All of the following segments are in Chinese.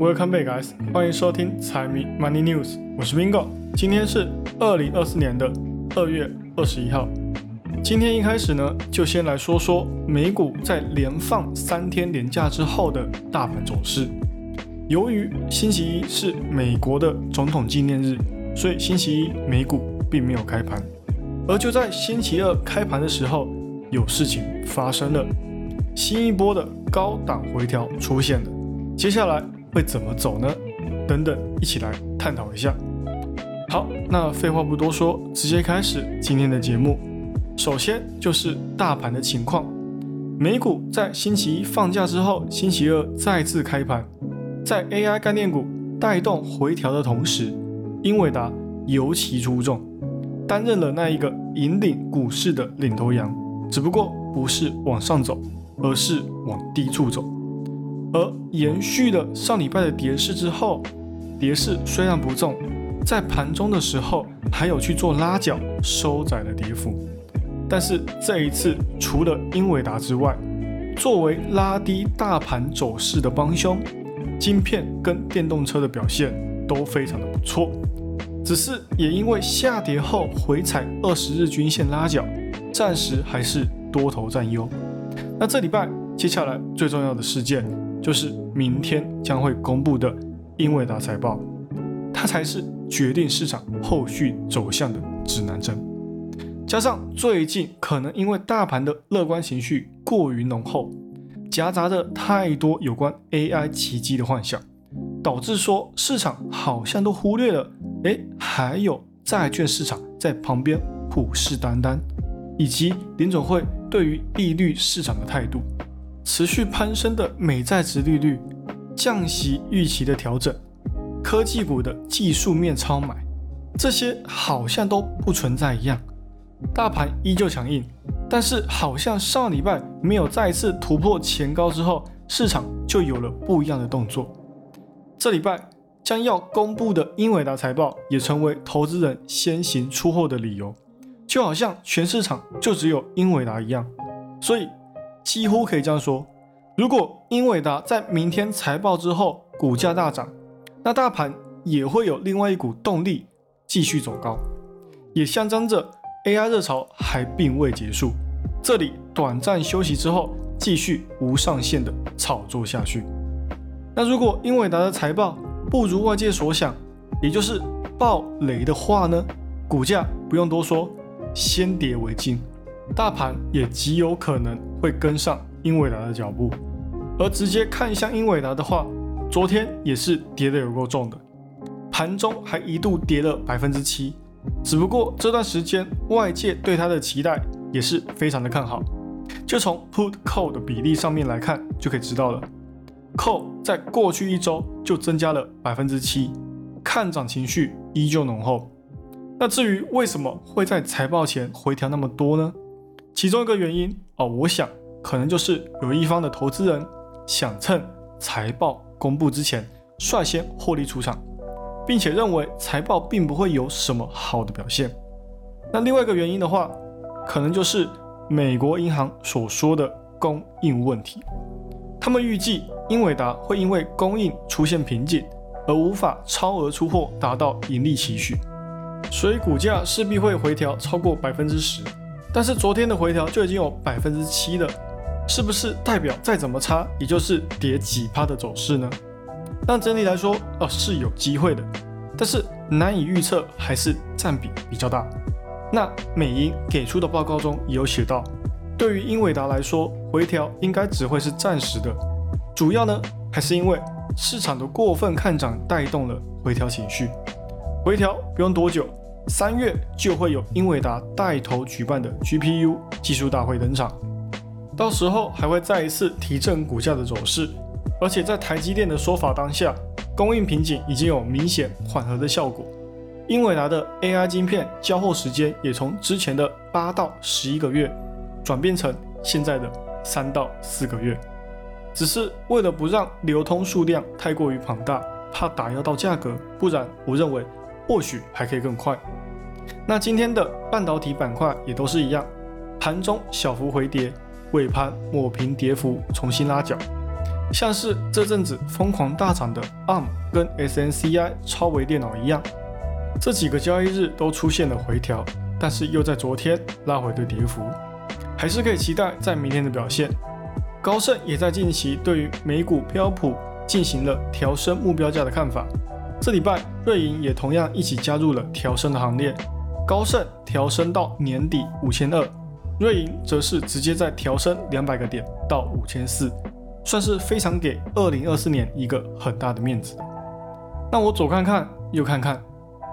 Welcome back, guys！欢迎收听财迷 Money News，我是 Bingo。今天是二零二四年的二月二十一号。今天一开始呢，就先来说说美股在连放三天连假之后的大盘走势。由于星期一是美国的总统纪念日，所以星期一美股并没有开盘。而就在星期二开盘的时候，有事情发生了，新一波的高档回调出现了。接下来会怎么走呢？等等，一起来探讨一下。好，那废话不多说，直接开始今天的节目。首先就是大盘的情况，美股在星期一放假之后，星期二再次开盘，在 AI 概念股带动回调的同时，英伟达尤其出众，担任了那一个引领股市的领头羊，只不过不是往上走，而是往低处走。而延续了上礼拜的跌势之后，跌势虽然不重，在盘中的时候还有去做拉脚，收窄了跌幅。但是这一次，除了英伟达之外，作为拉低大盘走势的帮凶，晶片跟电动车的表现都非常的不错。只是也因为下跌后回踩二十日均线拉脚，暂时还是多头占优。那这礼拜接下来最重要的事件，就是明天将会公布的英伟达财报，它才是决定市场后续走向的指南针。加上最近可能因为大盘的乐观情绪过于浓厚，夹杂着太多有关 AI 奇迹的幻想，导致说市场好像都忽略了，哎，还有债券市场在旁边虎视眈眈，以及联总会对于利率市场的态度，持续攀升的美债值利率，降息预期的调整，科技股的技术面超买，这些好像都不存在一样。大盘依旧强硬，但是好像上礼拜没有再次突破前高之后，市场就有了不一样的动作。这礼拜将要公布的英伟达财报也成为投资人先行出货的理由，就好像全市场就只有英伟达一样。所以几乎可以这样说：如果英伟达在明天财报之后股价大涨，那大盘也会有另外一股动力继续走高，也象征着。AI 热潮还并未结束，这里短暂休息之后，继续无上限的炒作下去。那如果英伟达的财报不如外界所想，也就是爆雷的话呢？股价不用多说，先跌为敬，大盘也极有可能会跟上英伟达的脚步。而直接看向英伟达的话，昨天也是跌得有够重的，盘中还一度跌了百分之七。只不过这段时间外界对它的期待也是非常的看好，就从 put call 的比例上面来看就可以知道了，call 在过去一周就增加了百分之七，看涨情绪依旧浓厚。那至于为什么会在财报前回调那么多呢？其中一个原因哦，我想可能就是有一方的投资人想趁财报公布之前率先获利出场。并且认为财报并不会有什么好的表现。那另外一个原因的话，可能就是美国银行所说的供应问题。他们预计英伟达会因为供应出现瓶颈，而无法超额出货达到盈利期许，所以股价势必会回调超过百分之十。但是昨天的回调就已经有百分之七了，是不是代表再怎么差，也就是跌几趴的走势呢？但整体来说，哦是有机会的，但是难以预测，还是占比比较大。那美银给出的报告中也有写到，对于英伟达来说，回调应该只会是暂时的，主要呢还是因为市场的过分看涨带动了回调情绪。回调不用多久，三月就会有英伟达带头举办的 GPU 技术大会登场，到时候还会再一次提振股价的走势。而且在台积电的说法当下，供应瓶颈已经有明显缓和的效果。英伟达的 AI 晶片交货时间也从之前的八到十一个月，转变成现在的三到四个月。只是为了不让流通数量太过于庞大，怕打压到价格，不然我认为或许还可以更快。那今天的半导体板块也都是一样，盘中小幅回跌，尾盘抹平跌幅，重新拉脚。像是这阵子疯狂大涨的 ARM 跟 SNCI 超微电脑一样，这几个交易日都出现了回调，但是又在昨天拉回的跌幅，还是可以期待在明天的表现。高盛也在近期对于美股标普进行了调升目标价的看法，这礼拜瑞银也同样一起加入了调升的行列，高盛调升到年底五千二，瑞银则是直接在调升两百个点到五千四。算是非常给二零二四年一个很大的面子的。那我左看看右看看，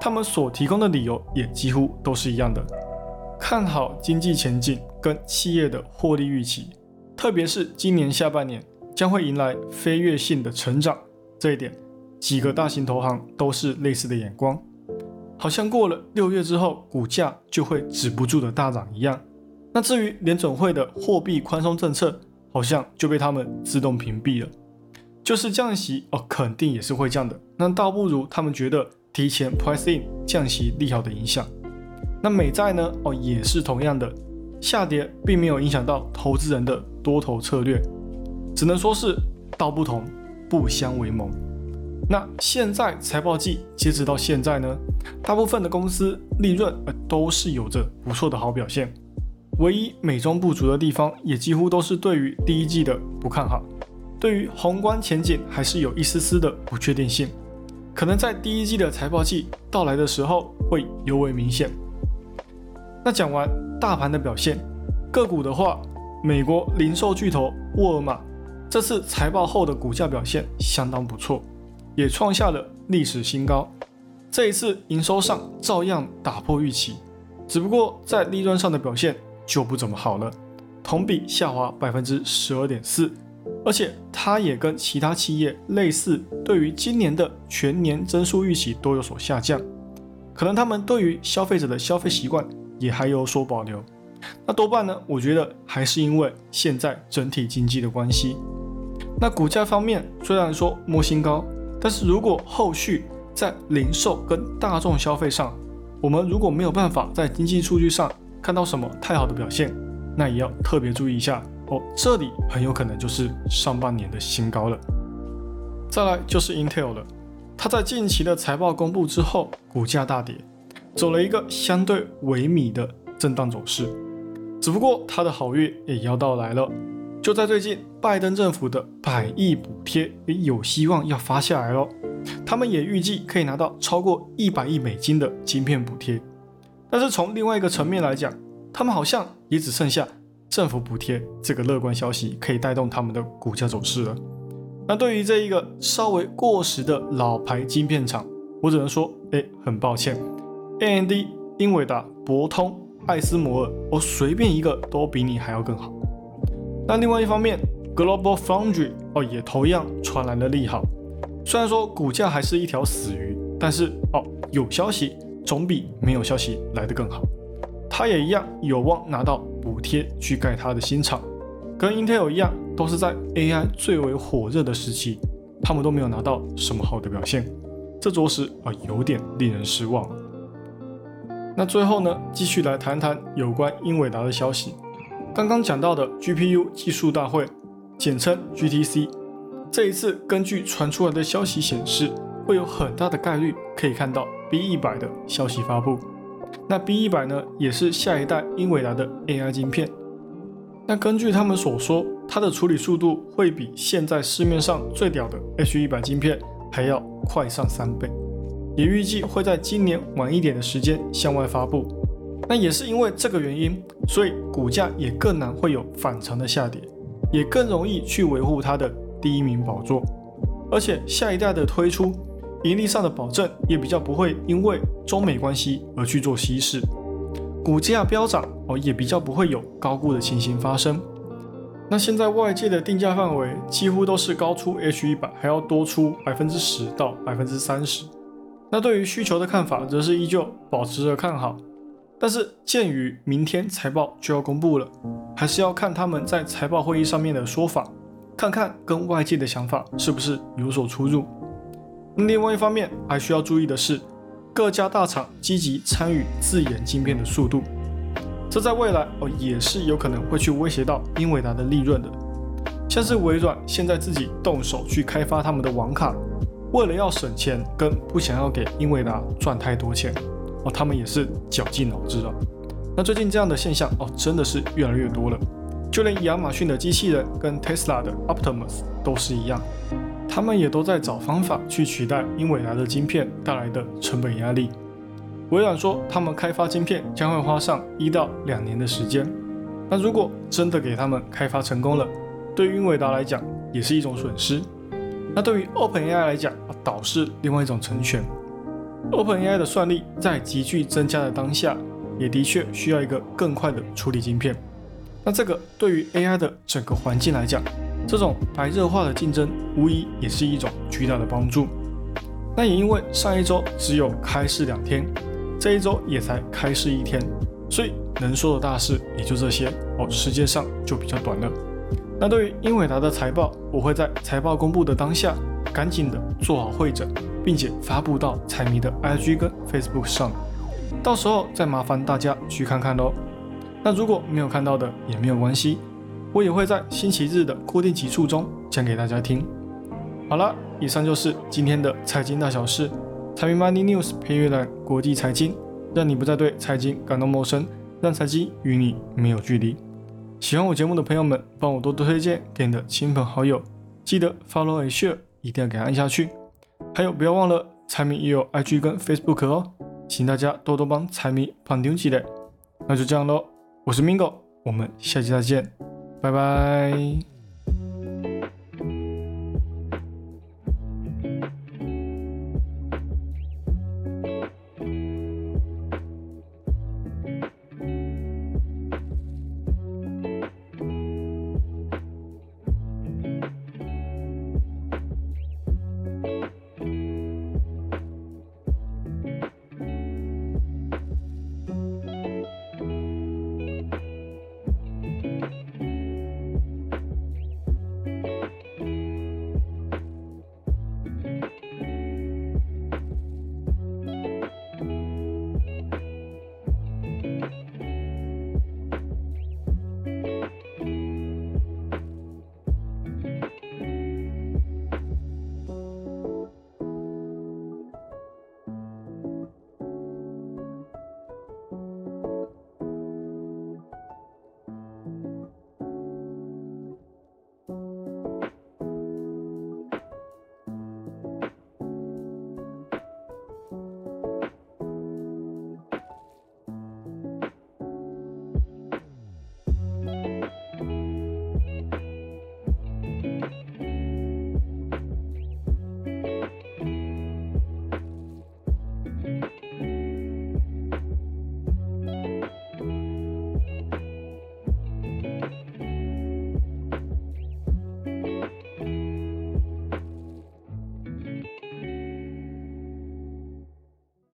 他们所提供的理由也几乎都是一样的，看好经济前景跟企业的获利预期，特别是今年下半年将会迎来飞跃性的成长。这一点，几个大型投行都是类似的眼光，好像过了六月之后，股价就会止不住的大涨一样。那至于联准会的货币宽松政策，好像就被他们自动屏蔽了，就是降息哦，肯定也是会降的。那倒不如他们觉得提前 price in 降息利好的影响。那美债呢？哦，也是同样的，下跌并没有影响到投资人的多头策略，只能说是道不同不相为谋。那现在财报季截止到现在呢，大部分的公司利润都是有着不错的好表现。唯一美中不足的地方，也几乎都是对于第一季的不看好，对于宏观前景还是有一丝丝的不确定性，可能在第一季的财报季到来的时候会尤为明显。那讲完大盘的表现，个股的话，美国零售巨头沃尔玛这次财报后的股价表现相当不错，也创下了历史新高，这一次营收上照样打破预期，只不过在利润上的表现。就不怎么好了，同比下滑百分之十二点四，而且它也跟其他企业类似，对于今年的全年增速预期都有所下降，可能他们对于消费者的消费习惯也还有所保留。那多半呢，我觉得还是因为现在整体经济的关系。那股价方面虽然说摸新高，但是如果后续在零售跟大众消费上，我们如果没有办法在经济数据上，看到什么太好的表现，那也要特别注意一下哦。这里很有可能就是上半年的新高了。再来就是 Intel 了，它在近期的财报公布之后，股价大跌，走了一个相对萎靡的震荡走势。只不过它的好月也要到来了，就在最近，拜登政府的百亿补贴也有希望要发下来了。他们也预计可以拿到超过一百亿美金的晶片补贴。但是从另外一个层面来讲，他们好像也只剩下政府补贴这个乐观消息可以带动他们的股价走势了。那对于这一个稍微过时的老牌晶片厂，我只能说，哎，很抱歉，AMD、英伟达、博通、艾斯摩尔，我随便一个都比你还要更好。那另外一方面，Global Foundry 哦也同样传来了利好，虽然说股价还是一条死鱼，但是哦有消息。总比没有消息来得更好。他也一样有望拿到补贴去盖他的新厂，跟 Intel 一样，都是在 AI 最为火热的时期，他们都没有拿到什么好的表现，这着实啊有点令人失望。那最后呢，继续来谈谈有关英伟达的消息。刚刚讲到的 GPU 技术大会，简称 GTC，这一次根据传出来的消息显示，会有很大的概率可以看到。B 一百的消息发布，那 B 一百呢，也是下一代英伟达的 AI 晶片。那根据他们所说，它的处理速度会比现在市面上最屌的 H 一百晶片还要快上三倍，也预计会在今年晚一点的时间向外发布。那也是因为这个原因，所以股价也更难会有反常的下跌，也更容易去维护它的第一名宝座。而且下一代的推出。盈利上的保证也比较不会因为中美关系而去做稀释，股价飙涨哦也比较不会有高估的情形发生。那现在外界的定价范围几乎都是高出 H 一百还要多出百分之十到百分之三十。那对于需求的看法则是依旧保持着看好，但是鉴于明天财报就要公布了，还是要看他们在财报会议上面的说法，看看跟外界的想法是不是有所出入。另外一方面，还需要注意的是，各家大厂积极参与自研晶片的速度，这在未来哦也是有可能会去威胁到英伟达的利润的。像是微软现在自己动手去开发他们的网卡，为了要省钱跟不想要给英伟达赚太多钱哦，他们也是绞尽脑汁啊。那最近这样的现象哦，真的是越来越多了。就连亚马逊的机器人跟 Tesla 的 Optimus 都是一样，他们也都在找方法去取代英伟达的晶片带来的成本压力。微软说，他们开发晶片将会花上一到两年的时间。那如果真的给他们开发成功了，对于英伟达来讲也是一种损失。那对于 OpenAI 来讲，倒是另外一种成全。OpenAI 的算力在急剧增加的当下，也的确需要一个更快的处理晶片。那这个对于 AI 的整个环境来讲，这种白热化的竞争，无疑也是一种巨大的帮助。那也因为上一周只有开市两天，这一周也才开市一天，所以。能说的大事也就这些哦，时间上就比较短了。那对于英伟达的财报，我会在财报公布的当下，赶紧的做好会诊，并且发布到财迷的 IG 跟 Facebook 上，到时候再麻烦大家去看看喽。那如果没有看到的也没有关系，我也会在星期日的固定集数中讲给大家听。好了，以上就是今天的财经大小事，财迷 Money News 配乐栏国际财经，让你不再对财经感到陌生。让财经与你没有距离。喜欢我节目的朋友们，帮我多多推荐给你的亲朋好友。记得 follow and share，一定要给按下去。还有，不要忘了财迷也有 IG 跟 Facebook 哦，请大家多多帮财迷放丢起来。那就这样喽，我是 Mingo，我们下期再见，拜拜。